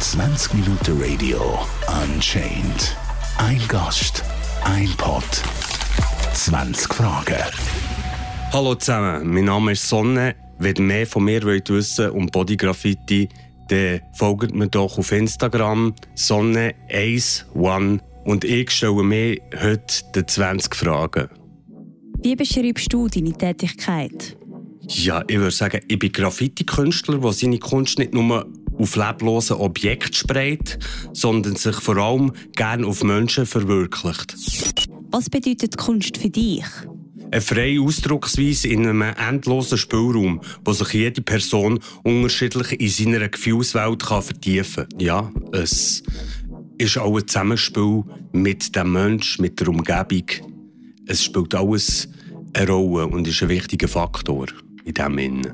20 Minuten Radio Unchained. Ein Gast, ein Pod, 20 Fragen. Hallo zusammen, mein Name ist Sonne. Wenn ihr mehr von mir wollt wissen um Bodygraffiti, dann folgt mir doch auf Instagram Sonne11 und ich stelle mir heute die 20 Fragen. Wie beschreibst du deine Tätigkeit? Ja, ich würde sagen, ich bin Graffiti-Künstler, der seine Kunst nicht nur auf leblose Objekte sprayt, sondern sich vor allem gerne auf Menschen verwirklicht. Was bedeutet Kunst für dich? Eine freie Ausdrucksweise in einem endlosen Spielraum, wo sich jede Person unterschiedlich in seiner Gefühlswelt kann vertiefen kann. Ja, es ist auch ein Zusammenspiel mit dem Menschen, mit der Umgebung. Es spielt alles eine Rolle und ist ein wichtiger Faktor in diesem Innen.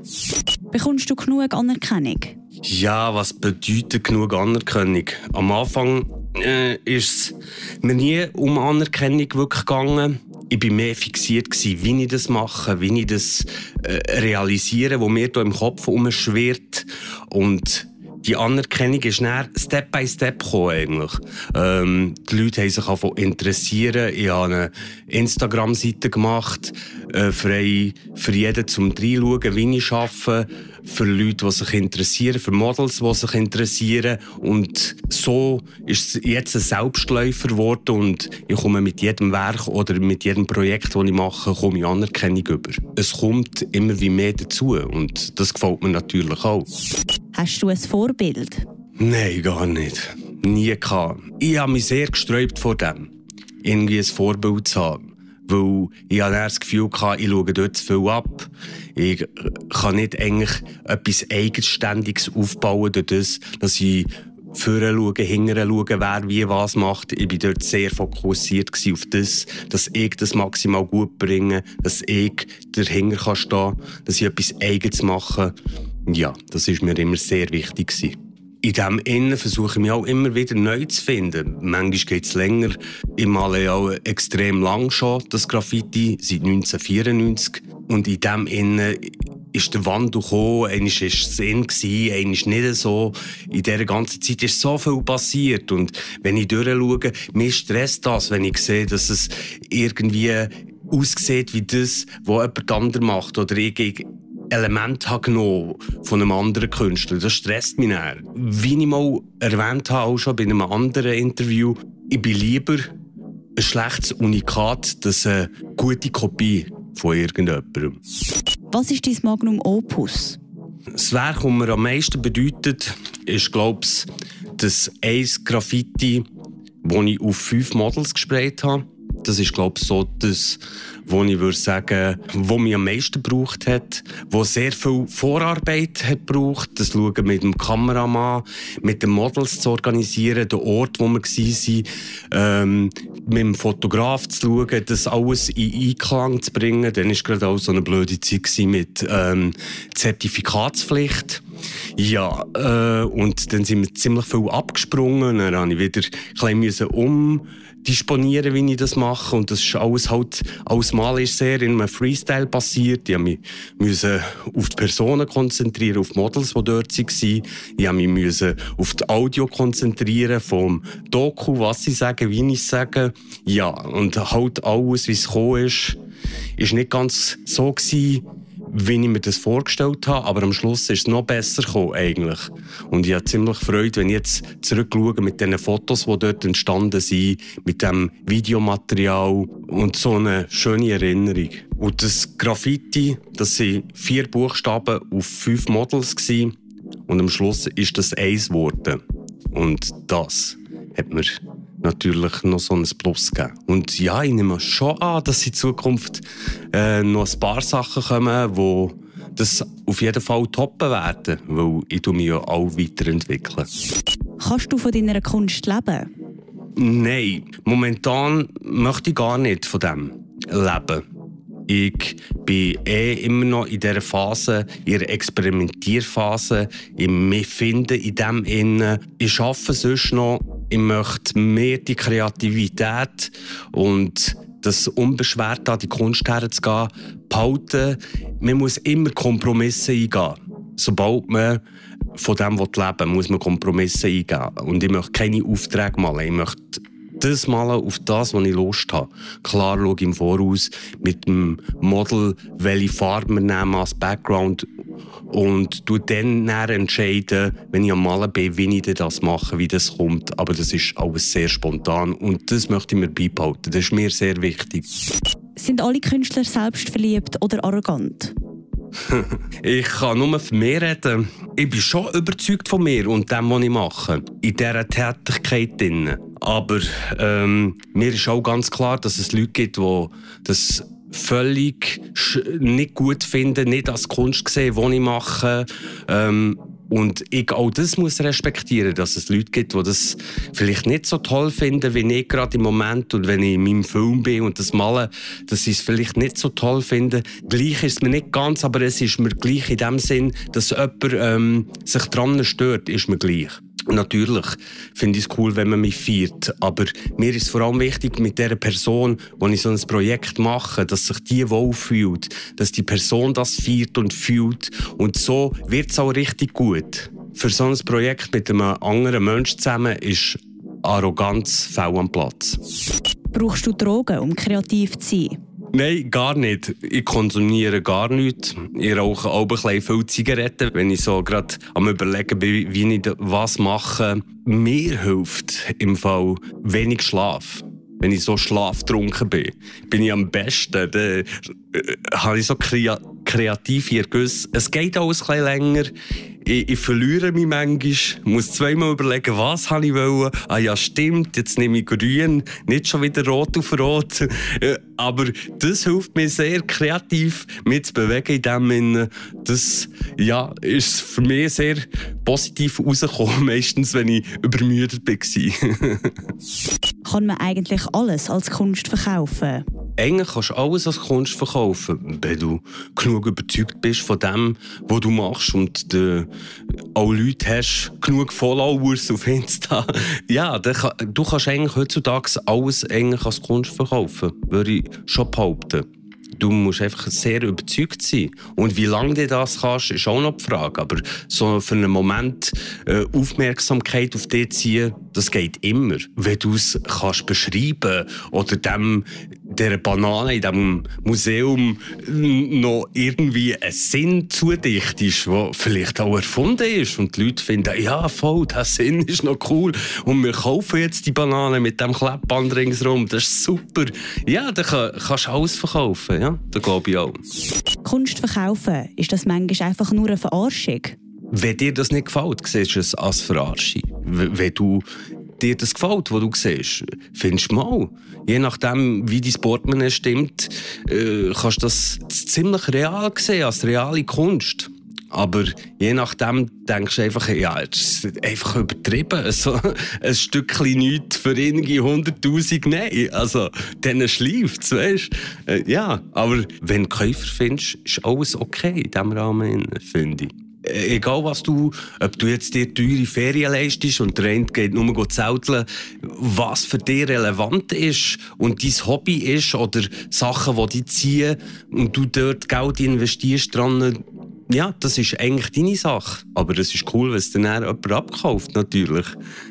Bekommst du genug Anerkennung? Ja, was bedeutet genug Anerkennung? Am Anfang äh, ist es mir nie um Anerkennung wirklich gegangen. Ich war mehr fixiert, gewesen, wie ich das mache, wie ich das äh, realisiere, was mir hier im Kopf umschwirrt. Und die Anerkennung ist dann Step by Step gekommen, eigentlich. Ähm, die Leute haben sich davon interessieren. Ich habe eine Instagram-Seite gemacht, äh, frei für jeden zum Reinschauen, wie ich arbeite, für Leute, die sich interessieren, für Models, die sich interessieren. Und so ist es jetzt ein Selbstläufer geworden und ich komme mit jedem Werk oder mit jedem Projekt, das ich mache, komme ich Anerkennung über. Es kommt immer wie mehr dazu und das gefällt mir natürlich auch. Hast du ein Vorbild? Nein, gar nicht. Nie gehabt. Ich habe mich sehr gesträubt vor dem, irgendwie ein Vorbild zu haben. Weil ich hatte das Gefühl, hatte, ich schaue dort zu viel ab. Ich kann nicht eigentlich etwas Eigenständiges aufbauen, durch das, dass ich vorne schauen, hinten schauen, wer wie was macht. Ich war dort sehr fokussiert auf das, dass ich das maximal gut bringe, dass ich dahinter kann stehen kann, dass ich etwas Eigenes mache. Ja, das ist mir immer sehr wichtig gewesen. In diesem Innen versuche ich mich auch immer wieder neu zu finden. Manchmal geht es länger. Ich male auch extrem lang schon das Graffiti, seit 1994. Und in diesem Innen ist der Wandel gekommen, einmal war es Sinn, einmal nicht so. In dieser ganzen Zeit ist so viel passiert. Und wenn ich durchschaue, mich stresst das, wenn ich sehe, dass es irgendwie aussieht wie das, was jemand anderes macht. Oder ich Element habe genommen von einem anderen Künstler. Das stresst mich näher. Wie ich mal erwähnt habe, auch schon bei einem anderen Interview, ich bin lieber ein schlechtes Unikat, als eine gute Kopie von irgendjemandem. Was ist dein Magnum Opus? Das Werk, das mir am meisten bedeutet, ist, glaube ich, das Ace Graffiti, das ich auf fünf Models gesprayt habe. Das ist, glaube ich, so das, wo ich würde sagen, wo mich am meisten gebraucht hat, wo sehr viel Vorarbeit hat gebraucht, das Schauen mit dem Kameramann, mit den Models zu organisieren, den Ort, wo wir waren, ähm, mit dem Fotograf zu schauen, das alles in Einklang zu bringen. Dann war gerade auch so eine blöde Zeit mit ähm, Zertifikatspflicht. Ja, äh, und dann sind wir ziemlich viel abgesprungen. Dann musste ich wieder ein bisschen umdisponieren, wie ich das mache. Und das ist alles halt, alles Mal ist sehr in einem Freestyle passiert. Ich musste mich auf die Personen konzentrieren, auf die Models, die dort waren. Ich musste mich auf das Audio konzentrieren, vom Doku, was sie sagen, wie ich sage. Ja, und halt alles, wie es gekommen ist, ist nicht ganz so gewesen, wie ich mir das vorgestellt habe, aber am Schluss ist es noch besser gekommen, eigentlich. Und ich habe ziemlich Freude, wenn ich jetzt zurückschaue mit den Fotos, die dort entstanden sind, mit dem Videomaterial und so eine schöne Erinnerung. Und das Graffiti, das waren vier Buchstaben auf fünf Models und am Schluss ist das eins geworden. Und das hat mir natürlich noch so ein Plus geben. Und ja, ich nehme schon an, dass in Zukunft äh, noch ein paar Sachen kommen, die das auf jeden Fall toppen werden, weil ich mich ja auch weiterentwickle. Kannst du von deiner Kunst leben? Nein, momentan möchte ich gar nicht von dem leben. Ich bin eh immer noch in dieser Phase, in der Experimentierphase, in mich finden in dem Innen. Ich arbeite sonst noch ich möchte mehr die Kreativität und das unbeschwert an die Kunst herzugehen, behalten. Man muss immer Kompromisse eingehen. sobald man von dem leben muss man Kompromisse eingehen. Und ich möchte keine Aufträge malen. Ich möchte das malen auf das, was ich Lust habe. Klar schaue ich im Voraus mit dem Model, welche Farbe wir nehmen als Background und du dann entscheiden, wenn ich am Malen bin, wie ich das mache, wie das kommt. Aber das ist alles sehr spontan und das möchte ich mir beibehalten. Das ist mir sehr wichtig. Sind alle Künstler selbstverliebt oder arrogant? ich kann nur von mir reden. Ich bin schon überzeugt von mir und dem, was ich mache. In dieser Tätigkeit. Drin. Aber ähm, mir ist auch ganz klar, dass es Leute gibt, die das völlig nicht gut finden, nicht als Kunst sehen, die ich mache. Ähm, und ich auch das muss respektieren, dass es Leute gibt, die das vielleicht nicht so toll finden, wie ich gerade im Moment. Und wenn ich in meinem Film bin und das male, dass sie es vielleicht nicht so toll finden. Gleich ist es mir nicht ganz, aber es ist mir gleich in dem Sinn, dass jemand ähm, sich dran stört, ist mir gleich. Natürlich finde ich es cool, wenn man mich feiert. Aber mir ist vor allem wichtig, mit der Person, wo ich so ein Projekt mache, dass sich die wohlfühlt, dass die Person das feiert und fühlt. Und so wird es auch richtig gut. Für so ein Projekt mit einem anderen Menschen zusammen ist Arroganz fehl am Platz. Brauchst du Drogen, um kreativ zu sein? Nein, gar nicht. Ich konsumiere gar nichts. Ich rauche auch ein bisschen viel Zigaretten, wenn ich so gerade am überlegen bin, wie ich was mache. Mir hilft im Fall wenig Schlaf. Wenn ich so schlaftrunken bin, bin ich am besten. Dann äh, habe ich so kreative Ergüsse. Es geht alles ein bisschen länger ich, ich verliere mich manchmal, muss zweimal überlegen, was ich wollen. Ah ja, stimmt, jetzt nehme ich grün, nicht schon wieder rot auf rot. Äh, aber das hilft mir sehr kreativ, mich zu bewegen in dem Sinne. Das ja, ist für mich sehr positiv rausgekommen, meistens, wenn ich übermüdet war. Kann man eigentlich alles als Kunst verkaufen? Eigentlich kannst du alles als Kunst verkaufen, wenn du genug überzeugt bist von dem, was du machst und de, auch Leute hast, genug Followers auf Insta. Ja, kann, du kannst eigentlich heutzutage alles eigentlich als Kunst verkaufen, würde ich schon behaupten. Du musst einfach sehr überzeugt sein. Und wie lange du das kannst, ist auch noch die Frage. Aber so für einen Moment äh, Aufmerksamkeit auf dich ziehen, das geht immer. Wenn du es kannst beschreiben oder dem der Banane in diesem Museum noch irgendwie ein Sinn zudichtest, der vielleicht auch erfunden ist und die Leute finden, ja voll, der Sinn ist noch cool und wir kaufen jetzt die Banane mit dem Klebband ringsherum, das ist super. Ja, dann kannst du alles verkaufen, ja, das glaube ich auch. Kunst verkaufen, ist das manchmal einfach nur eine Verarschung? Wenn dir das nicht gefällt, siehst du es als Verarschung. Wenn du dir das gefällt, was du siehst, findest du mal. Je nachdem, wie dein Portemonnaie stimmt, äh, kannst du das ziemlich real sehen, als reale Kunst. Aber je nachdem denkst du einfach, ja, es ist einfach übertrieben. Also, ein Stückchen nichts für irgendwie 100.000, nein. Also, dann schleift es, weißt du? Äh, ja, aber wenn du Käufer findest, ist alles okay in diesem Rahmen, finde ich. Äh, egal was du, ob du jetzt dir teure Ferien leistest und der eine geht nur zelteln, was für dich relevant ist und dein Hobby ist oder Sachen, die dich ziehen und du dort Geld investierst dran, ja, das ist eigentlich deine Sache. Aber es ist cool, wenn es dann jemand abkauft, natürlich.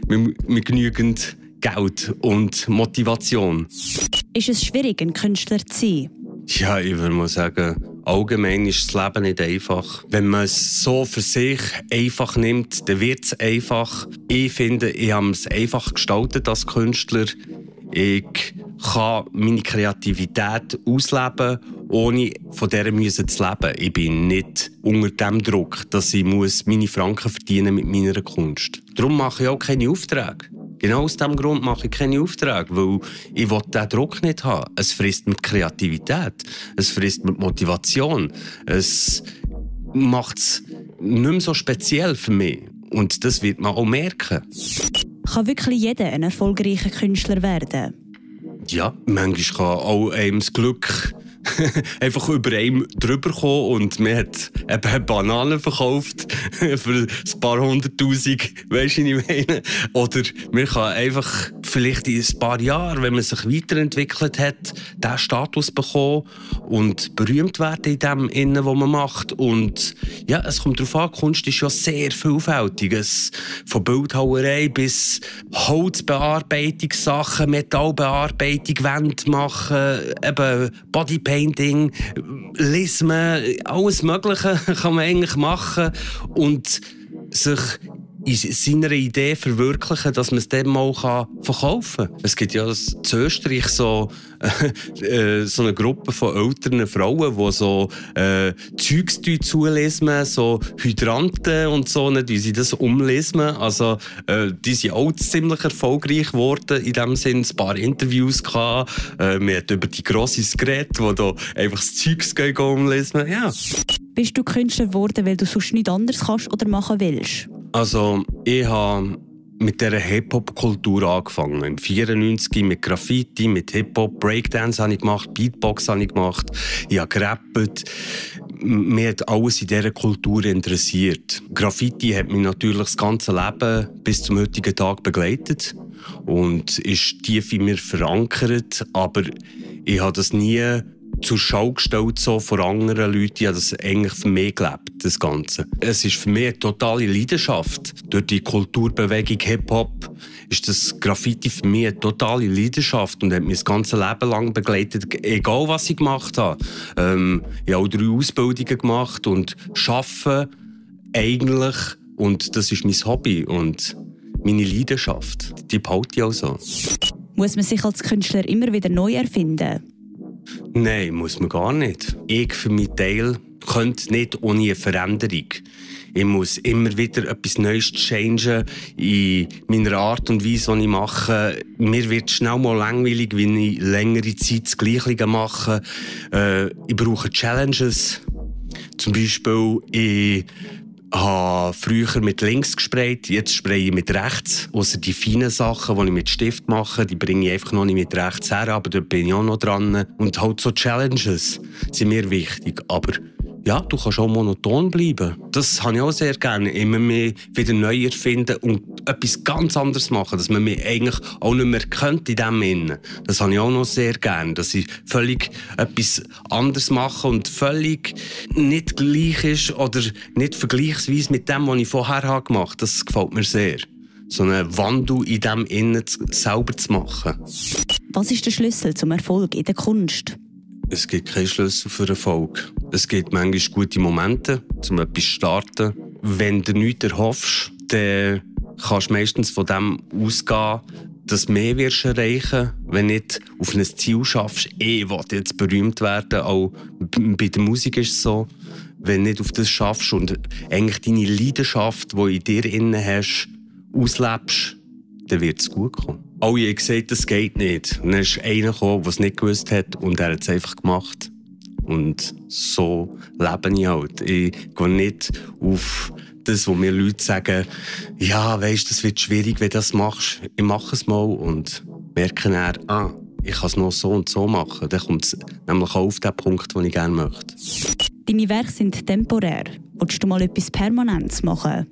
Mit, mit genügend Geld und Motivation. Ist es schwierig, ein Künstler zu sein? Ja, ich würde mal sagen, allgemein ist das Leben nicht einfach. Wenn man es so für sich einfach nimmt, dann wird es einfach. Ich finde, ich habe es einfach gestaltet als Künstler. Ich kann meine Kreativität ausleben, ohne von dieser zu leben. Ich bin nicht unter dem Druck, dass ich meine Franken verdienen mit meiner Kunst. Darum mache ich auch keine Aufträge. Genau aus diesem Grund mache ich keine Aufträge, weil ich diesen Druck nicht haben. Es frisst mit Kreativität, es frisst mit Motivation, es macht es nicht mehr so speziell für mich. Und das wird man auch merken. Kann wirklich jeder ein erfolgreicher Künstler werden? Ja, manchmal kann auch einem das Glück einfach über einem drüber kommen und man hat eben Bananen verkauft für ein paar hunderttausend, weißt du, ich meine? Oder man kann einfach vielleicht in ein paar Jahren, wenn man sich weiterentwickelt hat, diesen Status bekommen und berühmt werden in dem, Innen, was man macht. Und ja, es kommt darauf an, Kunst ist ja sehr vielfältig. Es, von Bildhauerei bis Holzbearbeitungssachen, Metallbearbeitung, Wände machen, eben Bodypainting, Lismen, alles Mögliche kann man eigentlich machen und sich in seiner Idee verwirklichen, dass man es dann mal verkaufen kann. Es gibt ja in Österreich so, äh, so eine Gruppe von älteren Frauen, die so äh, Zeugs zulesen, so Hydranten und so, ne, die sie das umlesen. Also, äh, die sind auch ziemlich erfolgreich geworden. In dem Sinne ein paar Interviews gehabt. Äh, über die Grosses geredet, die da einfach das Zeugs umlesen. Ja. Bist du Künstler geworden, weil du sonst nichts anderes kannst oder machen willst? Also, ich habe mit dieser Hip-Hop-Kultur angefangen. Im 94 mit Graffiti, mit Hip-Hop, Breakdance habe ich gemacht, Beatbox habe ich gemacht, ich habe gerappt. Mir hat alles in dieser Kultur interessiert. Graffiti hat mich natürlich das ganze Leben bis zum heutigen Tag begleitet und ist tief in mir verankert, aber ich habe das nie zur Schau gestellt so vor anderen Leuten. Ich habe das eigentlich für mich gelebt, das Ganze. Es ist für mich eine totale Leidenschaft. Durch die Kulturbewegung Hip-Hop ist das Graffiti für mich eine totale Leidenschaft und hat mich das ganze Leben lang begleitet, egal was ich gemacht habe. Ähm, ich habe auch drei Ausbildungen gemacht und arbeite eigentlich, und das ist mein Hobby und meine Leidenschaft, die behalte ich auch so. Muss man sich als Künstler immer wieder neu erfinden? Nein, muss man gar nicht. Ich für meinen Teil könnte nicht ohne eine Veränderung. Ich muss immer wieder etwas Neues changen in meiner Art und Weise, die ich mache. Mir wird schnell mal langweilig, wenn ich längere Zeit das Gleiche mache. Äh, ich brauche Challenges. Zum Beispiel, ich habe früher mit links gesprayt, jetzt spraye ich mit rechts. Außer die feinen Sachen, die ich mit Stift mache, die bringe ich einfach noch nicht mit rechts her, aber da bin ich auch noch dran. Und halt so Challenges sind mir wichtig. Aber ja, du kannst auch monoton bleiben. Das habe ich auch sehr gerne. Immer mehr wieder neu erfinden und etwas ganz anderes machen, dass man mich eigentlich auch nicht mehr kennt in dem Innen. Das habe ich auch noch sehr gerne, dass ich völlig etwas anderes mache und völlig nicht gleich ist oder nicht vergleichsweise mit dem, was ich vorher gemacht habe. Das gefällt mir sehr. So einen Wandel in dem Innen selber zu machen. Was ist der Schlüssel zum Erfolg in der Kunst? Es gibt keinen Schlüssel für Erfolg. Es gibt manchmal gute Momente, um etwas zu starten. Wenn du nichts erhoffst, dann kannst du meistens von dem ausgehen, dass du mehr wirst erreichen wenn nicht auf ein Ziel schaffst. Ich will jetzt berühmt werden, auch bei der Musik ist es so. Wenn du nicht auf das schaffst und eigentlich deine Leidenschaft, die du in dir innen hast, auslebst, dann wird es gut kommen. Alle haben gesagt, das geht nicht. Und dann ist einer gekommen, der es nicht gewusst hat und er hat es einfach gemacht. Und so lebe ich halt. Ich gehe nicht auf das, wo mir Leute sagen, ja, weisst, das wird schwierig, wenn du das machst. Ich mache es mal und merke dann, ah, ich kann es noch so und so machen. Dann kommt es nämlich auch auf den Punkt, den ich gerne möchte. Deine Werke sind temporär. Willst du mal etwas Permanentes machen?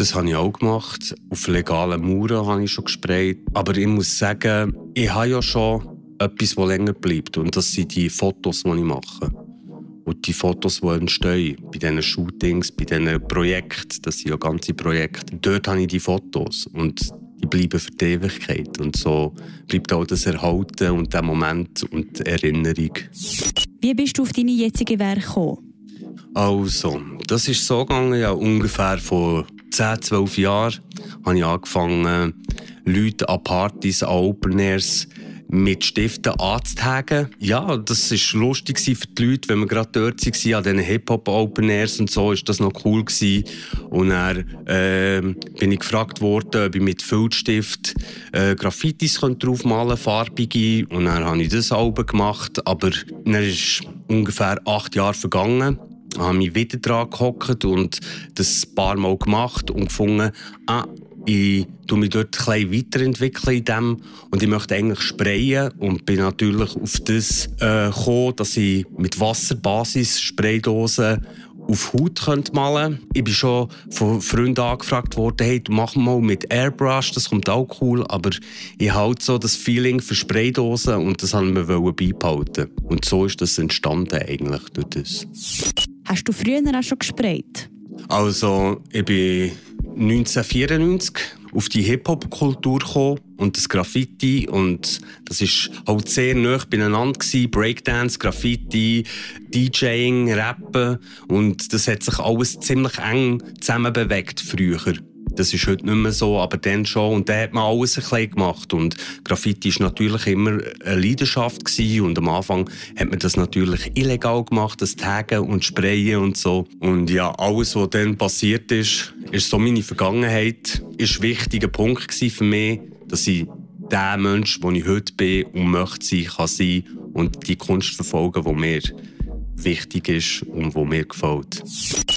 Das habe ich auch gemacht. Auf legalen Mauern habe ich schon gesprayt. Aber ich muss sagen, ich habe ja schon etwas, das länger bleibt. Und das sind die Fotos, die ich mache. Und die Fotos, die entstehen, bei diesen Shootings, bei diesen Projekten, das sind ja ganze Projekte. Dort habe ich die Fotos. Und die bleiben für die Ewigkeit. Und so bleibt auch das Erhalten und der Moment und die Erinnerung. Wie bist du auf deine jetzige Werke gekommen? Also, das ist so gegangen, ja, ungefähr vor 10, 12 Jahren habe ich angefangen, Leute an Partys, an Open Airs mit Stiften anzutagen. Ja, das war lustig für die Leute, wenn wir gerade dort waren, an diesen Hip-Hop-Open Airs und so, ist das noch cool gewesen. Und dann äh, bin ich gefragt worden, ob ich mit Filzstift äh, Graffitis draufmalen farbige. Und dann habe ich das auch gemacht. Aber dann ist ungefähr acht Jahre vergangen habe mich wieder dran gehockt und das ein paar Mal gemacht und gefunden, ah, ich tue mich dort ein weiterentwickeln in dem und ich möchte eigentlich sprayen und bin natürlich auf das äh, gekommen, dass ich mit Wasserbasis Spraydosen auf Haut könnt malen könnte. Ich bin schon von Freunden angefragt worden, hey, mach mal mit Airbrush, das kommt auch cool, aber ich halt so das Feeling für Spraydosen und das haben wir beibehalten. Und so ist das entstanden eigentlich durch das. Hast du früher auch schon gesprayt? Also, ich bin 1994 auf die Hip-Hop-Kultur und das Graffiti und das ist halt sehr nah beieinander gewesen. Breakdance, Graffiti, DJing, Rappen und das hat sich alles ziemlich eng zusammen bewegt früher. Das ist heute nicht mehr so, aber dann schon. Und dann hat man alles ein bisschen gemacht. Und Graffiti war natürlich immer eine Leidenschaft gewesen. Und am Anfang hat man das natürlich illegal gemacht, das Taggen und Sprayen und so. Und ja, alles, was dann passiert ist, ist so meine Vergangenheit. Ist ein wichtiger Punkt für mich, dass ich der Mensch, der ich heute bin und möchte sein, kann sein und die Kunst verfolgen, die mir wichtig ist und die mir gefällt.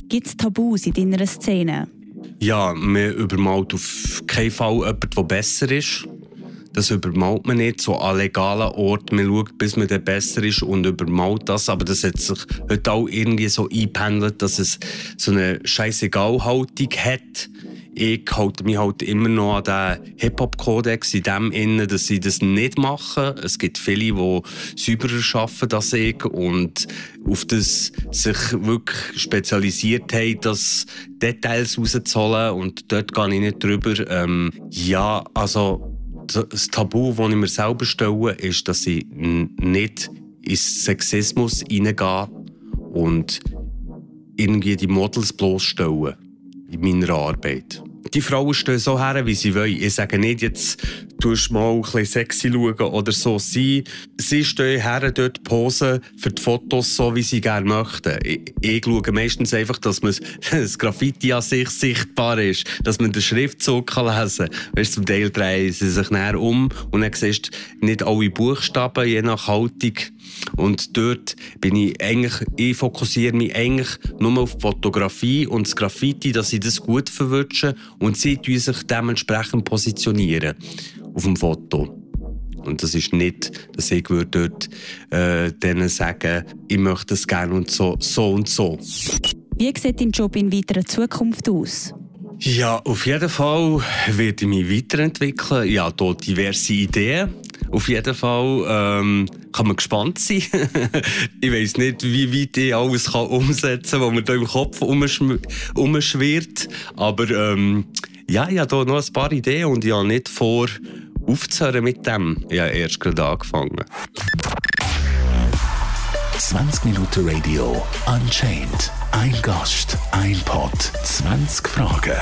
Gibt es Tabus in deiner Szene? Ja, man übermalt auf keinen Fall jemanden, der besser ist. Das übermalt man nicht so an legalen Orten. Man schaut, bis man dann besser ist und übermalt das. Aber das hat sich heute auch irgendwie so eingependelt, dass es so eine Scheißegal-Haltung hat ich halte mich halt immer noch an den Hip-Hop-Kodex in dem Sinne, dass sie das nicht machen. Es gibt viele, die sauberer arbeiten als ich und auf das sich wirklich spezialisiert haben, das Details rauszuholen und dort gehe ich nicht drüber. Ähm, ja, also das Tabu, das ich mir selber stelle, ist, dass ich nicht ins Sexismus hineingehe und irgendwie die Models bloßstellen in meiner Arbeit. Die Frauen stehen so her, wie sie wollen. Ich sage nicht, jetzt tust du mal ein bisschen sexy schauen oder so. Sie, sie stehen her, dort posen für die Fotos so, wie sie gerne möchten. Ich, ich schaue meistens einfach, dass man das Graffiti an sich sichtbar ist, dass man den Schriftzug kann lesen kann. Weißt, zum Teil drehen sie sich näher um und dann siehst du nicht alle Buchstaben, je nach Haltung. Und dort bin ich eigentlich, ich fokussiere mich eigentlich nur auf die Fotografie und das Graffiti, dass sie das gut verwünschen und sie sich dementsprechend positionieren auf dem Foto. Und das ist nicht, dass ich würde dort äh, denen sagen, ich möchte es gerne und so, so und so. Wie sieht dein Job in weiterer Zukunft aus? Ja, auf jeden Fall werde ich mich weiterentwickeln. Ich habe hier diverse Ideen. Auf jeden Fall ähm, kann man gespannt sein. ich weiß nicht, wie weit ich alles kann umsetzen kann, was mir da im Kopf umschwirrt. Aber ähm, ja, ich habe hier noch ein paar Ideen und ich habe nicht vor, aufzuhören mit dem. Ich habe erst gerade angefangen. 20 Minuten Radio Unchained. Ein Gast, ein Pod, 20 Fragen.